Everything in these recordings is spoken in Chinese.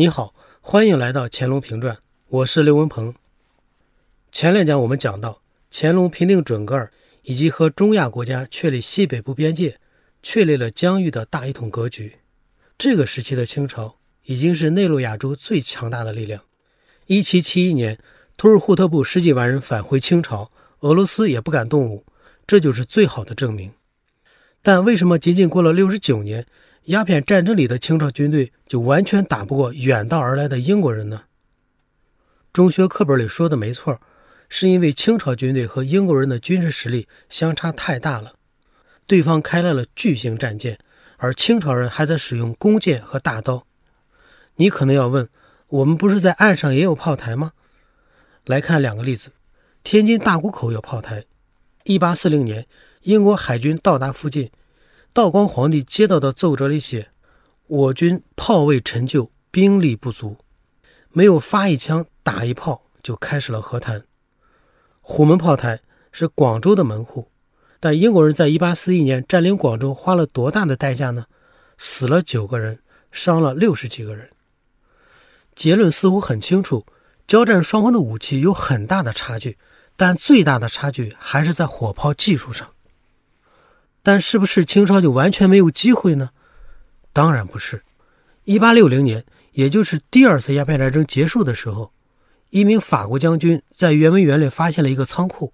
你好，欢迎来到乾隆评传，我是刘文鹏。前两讲我们讲到，乾隆平定准噶尔，以及和中亚国家确立西北部边界，确立了疆域的大一统格局。这个时期的清朝已经是内陆亚洲最强大的力量。一七七一年，图尔扈特部十几万人返回清朝，俄罗斯也不敢动武，这就是最好的证明。但为什么仅仅过了六十九年？鸦片战争里的清朝军队就完全打不过远道而来的英国人呢？中学课本里说的没错，是因为清朝军队和英国人的军事实力相差太大了。对方开来了巨型战舰，而清朝人还在使用弓箭和大刀。你可能要问，我们不是在岸上也有炮台吗？来看两个例子：天津大沽口有炮台。一八四零年，英国海军到达附近。道光皇帝接到的奏折里写：“我军炮位陈旧，兵力不足，没有发一枪打一炮就开始了和谈。”虎门炮台是广州的门户，但英国人在1841年占领广州花了多大的代价呢？死了九个人，伤了六十几个人。结论似乎很清楚：交战双方的武器有很大的差距，但最大的差距还是在火炮技术上。但是不是清朝就完全没有机会呢？当然不是。一八六零年，也就是第二次鸦片战争结束的时候，一名法国将军在圆明园里发现了一个仓库，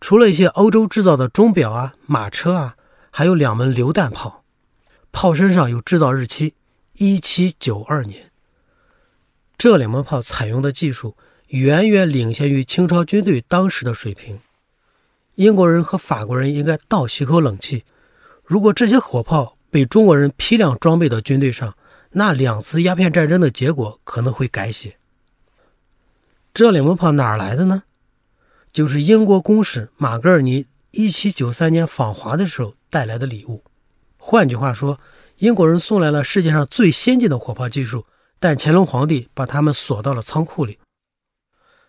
除了一些欧洲制造的钟表啊、马车啊，还有两门榴弹炮，炮身上有制造日期：一七九二年。这两门炮采用的技术远远领先于清朝军队当时的水平。英国人和法国人应该倒吸口冷气。如果这些火炮被中国人批量装备到军队上，那两次鸦片战争的结果可能会改写。这两门炮哪儿来的呢？就是英国公使马格尔尼1793年访华的时候带来的礼物。换句话说，英国人送来了世界上最先进的火炮技术，但乾隆皇帝把它们锁到了仓库里。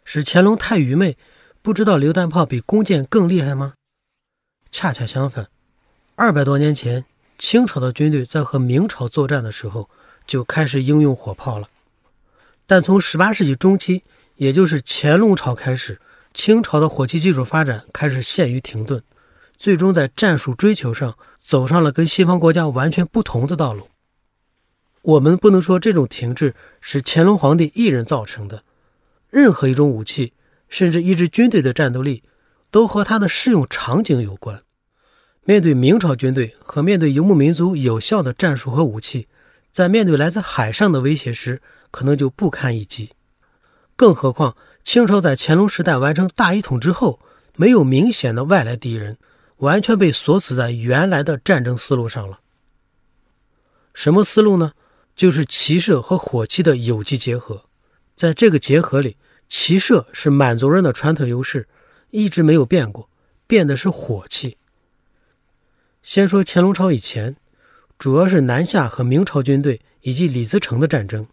是乾隆太愚昧？不知道榴弹炮比弓箭更厉害吗？恰恰相反，二百多年前，清朝的军队在和明朝作战的时候就开始应用火炮了。但从十八世纪中期，也就是乾隆朝开始，清朝的火器技术发展开始陷于停顿，最终在战术追求上走上了跟西方国家完全不同的道路。我们不能说这种停滞是乾隆皇帝一人造成的，任何一种武器。甚至一支军队的战斗力，都和它的适用场景有关。面对明朝军队和面对游牧民族有效的战术和武器，在面对来自海上的威胁时，可能就不堪一击。更何况清朝在乾隆时代完成大一统之后，没有明显的外来敌人，完全被锁死在原来的战争思路上了。什么思路呢？就是骑射和火器的有机结合。在这个结合里。骑射是满族人的传统优势，一直没有变过，变的是火器。先说乾隆朝以前，主要是南下和明朝军队以及李自成的战争。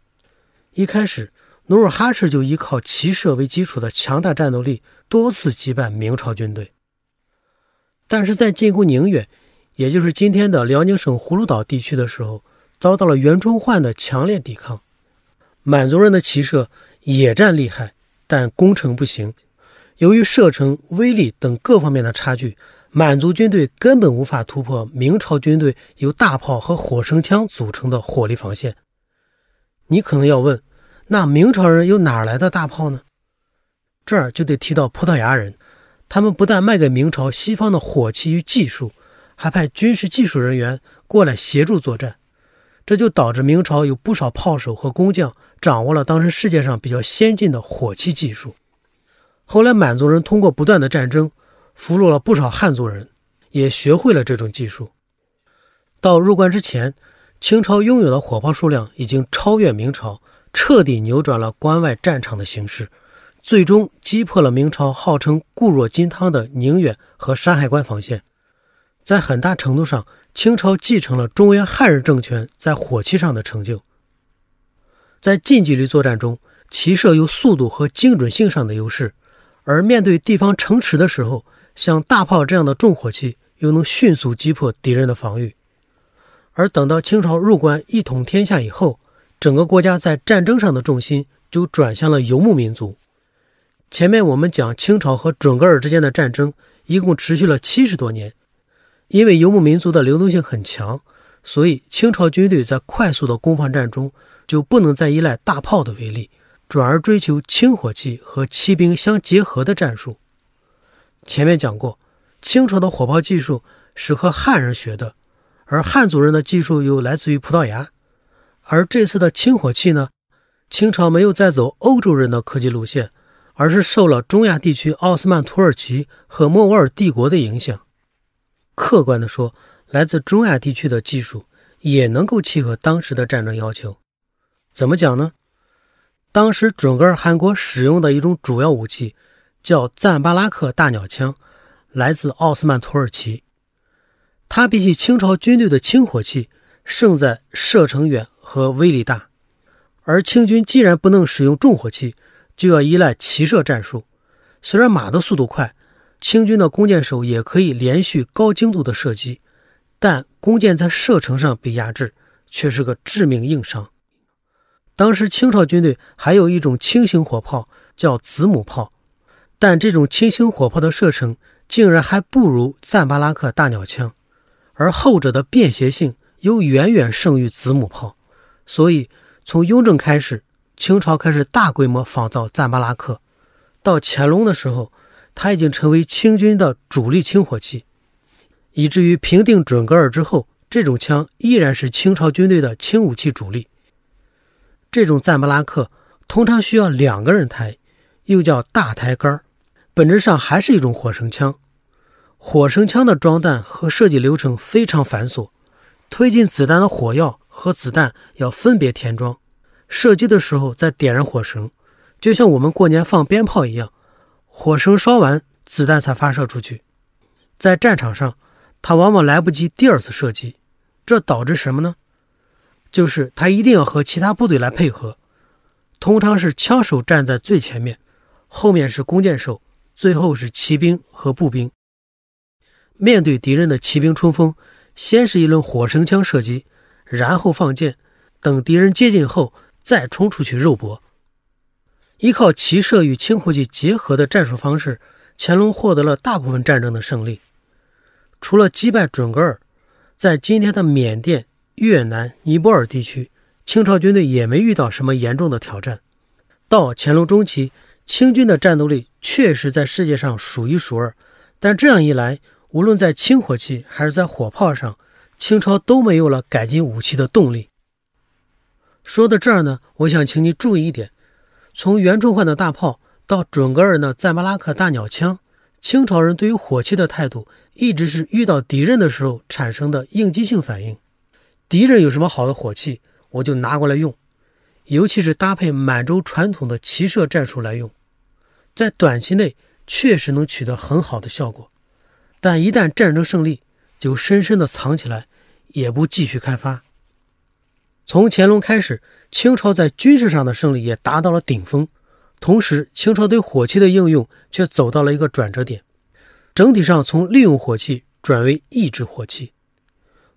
一开始，努尔哈赤就依靠骑射为基础的强大战斗力，多次击败明朝军队。但是在进攻宁远，也就是今天的辽宁省葫芦岛地区的时候，遭到了袁崇焕的强烈抵抗。满族人的骑射野战厉害。但攻城不行，由于射程、威力等各方面的差距，满族军队根本无法突破明朝军队由大炮和火绳枪组成的火力防线。你可能要问，那明朝人有哪来的大炮呢？这儿就得提到葡萄牙人，他们不但卖给明朝西方的火器与技术，还派军事技术人员过来协助作战，这就导致明朝有不少炮手和工匠。掌握了当时世界上比较先进的火器技术。后来满族人通过不断的战争，俘虏了不少汉族人，也学会了这种技术。到入关之前，清朝拥有的火炮数量已经超越明朝，彻底扭转了关外战场的形势，最终击破了明朝号称固若金汤的宁远和山海关防线。在很大程度上，清朝继承了中原汉人政权在火器上的成就。在近距离作战中，骑射有速度和精准性上的优势，而面对地方城池的时候，像大炮这样的重火器又能迅速击破敌人的防御。而等到清朝入关一统天下以后，整个国家在战争上的重心就转向了游牧民族。前面我们讲清朝和准噶尔之间的战争，一共持续了七十多年。因为游牧民族的流动性很强，所以清朝军队在快速的攻防战中就不能再依赖大炮的威力，转而追求轻火器和骑兵相结合的战术。前面讲过，清朝的火炮技术是和汉人学的，而汉族人的技术又来自于葡萄牙。而这次的轻火器呢，清朝没有再走欧洲人的科技路线。而是受了中亚地区奥斯曼土耳其和莫卧儿帝国的影响。客观的说，来自中亚地区的技术也能够契合当时的战争要求。怎么讲呢？当时准噶尔汗国使用的一种主要武器叫赞巴拉克大鸟枪，来自奥斯曼土耳其。它比起清朝军队的轻火器胜在射程远和威力大。而清军既然不能使用重火器，就要依赖骑射战术。虽然马的速度快，清军的弓箭手也可以连续高精度的射击，但弓箭在射程上被压制，却是个致命硬伤。当时清朝军队还有一种轻型火炮叫子母炮，但这种轻型火炮的射程竟然还不如赞巴拉克大鸟枪，而后者的便携性又远远胜于子母炮。所以从雍正开始。清朝开始大规模仿造赞巴拉克，到乾隆的时候，它已经成为清军的主力轻火器，以至于平定准噶尔之后，这种枪依然是清朝军队的轻武器主力。这种赞巴拉克通常需要两个人抬，又叫大抬杆，本质上还是一种火绳枪。火绳枪的装弹和设计流程非常繁琐，推进子弹的火药和子弹要分别填装。射击的时候再点燃火绳，就像我们过年放鞭炮一样，火绳烧完，子弹才发射出去。在战场上，它往往来不及第二次射击，这导致什么呢？就是他一定要和其他部队来配合，通常是枪手站在最前面，后面是弓箭手，最后是骑兵和步兵。面对敌人的骑兵冲锋，先是一轮火绳枪射击，然后放箭，等敌人接近后。再冲出去肉搏，依靠骑射与轻火器结合的战术方式，乾隆获得了大部分战争的胜利。除了击败准噶尔，在今天的缅甸、越南、尼泊尔地区，清朝军队也没遇到什么严重的挑战。到乾隆中期，清军的战斗力确实在世界上数一数二，但这样一来，无论在轻火器还是在火炮上，清朝都没有了改进武器的动力。说到这儿呢，我想请你注意一点：从袁崇焕的大炮到准噶尔的赞巴拉克大鸟枪，清朝人对于火器的态度一直是遇到敌人的时候产生的应激性反应。敌人有什么好的火器，我就拿过来用，尤其是搭配满洲传统的骑射战术来用，在短期内确实能取得很好的效果，但一旦战争胜利，就深深的藏起来，也不继续开发。从乾隆开始，清朝在军事上的胜利也达到了顶峰，同时清朝对火器的应用却走到了一个转折点，整体上从利用火器转为抑制火器。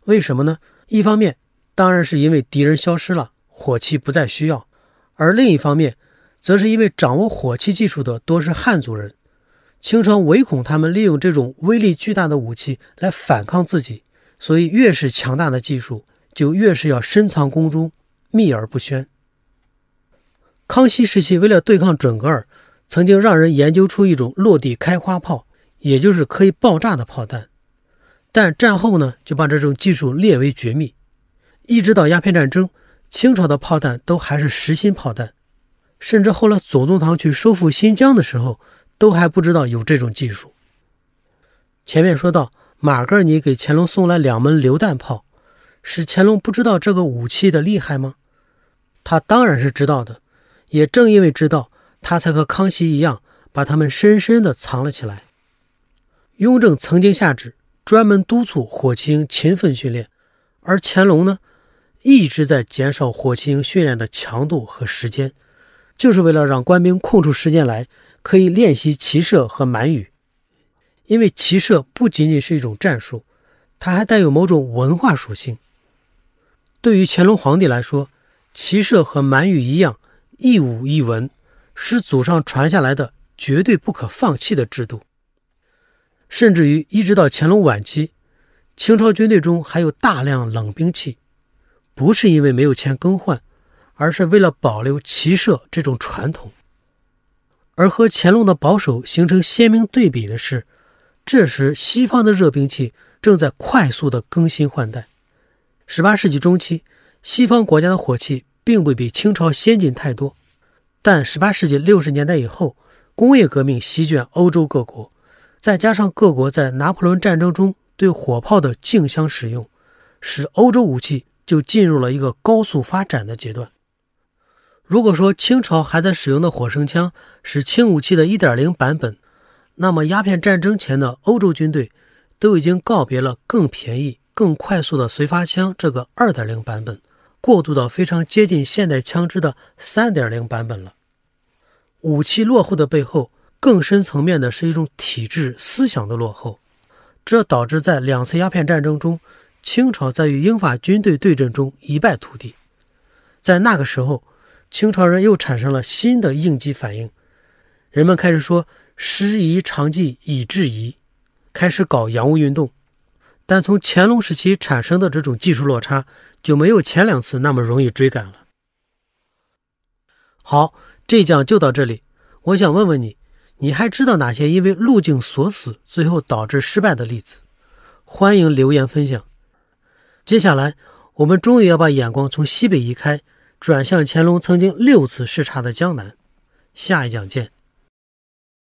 为什么呢？一方面当然是因为敌人消失了，火器不再需要；而另一方面，则是因为掌握火器技术的多是汉族人，清朝唯恐他们利用这种威力巨大的武器来反抗自己，所以越是强大的技术。就越是要深藏宫中，秘而不宣。康熙时期，为了对抗准噶尔，曾经让人研究出一种落地开花炮，也就是可以爆炸的炮弹。但战后呢，就把这种技术列为绝密。一直到鸦片战争，清朝的炮弹都还是实心炮弹，甚至后来左宗棠去收复新疆的时候，都还不知道有这种技术。前面说到，马格尼给乾隆送来两门榴弹炮。是乾隆不知道这个武器的厉害吗？他当然是知道的，也正因为知道，他才和康熙一样，把他们深深地藏了起来。雍正曾经下旨，专门督促火器营勤奋训练，而乾隆呢，一直在减少火器营训练的强度和时间，就是为了让官兵空出时间来，可以练习骑射和满语。因为骑射不仅仅是一种战术，它还带有某种文化属性。对于乾隆皇帝来说，骑射和满语一样，一武一文，是祖上传下来的绝对不可放弃的制度。甚至于一直到乾隆晚期，清朝军队中还有大量冷兵器，不是因为没有钱更换，而是为了保留骑射这种传统。而和乾隆的保守形成鲜明对比的是，这时西方的热兵器正在快速的更新换代。十八世纪中期，西方国家的火器并不比清朝先进太多，但十八世纪六十年代以后，工业革命席卷欧洲各国，再加上各国在拿破仑战争中对火炮的竞相使用，使欧洲武器就进入了一个高速发展的阶段。如果说清朝还在使用的火绳枪是轻武器的一点零版本，那么鸦片战争前的欧洲军队都已经告别了更便宜、更快速的随发枪这个二点零版本，过渡到非常接近现代枪支的三点零版本了。武器落后的背后，更深层面的是一种体制思想的落后，这导致在两次鸦片战争中，清朝在与英法军队对阵中一败涂地。在那个时候。清朝人又产生了新的应激反应，人们开始说“师夷长技以制夷”，开始搞洋务运动。但从乾隆时期产生的这种技术落差，就没有前两次那么容易追赶了。好，这讲就到这里。我想问问你，你还知道哪些因为路径锁死最后导致失败的例子？欢迎留言分享。接下来，我们终于要把眼光从西北移开。转向乾隆曾经六次视察的江南，下一讲见。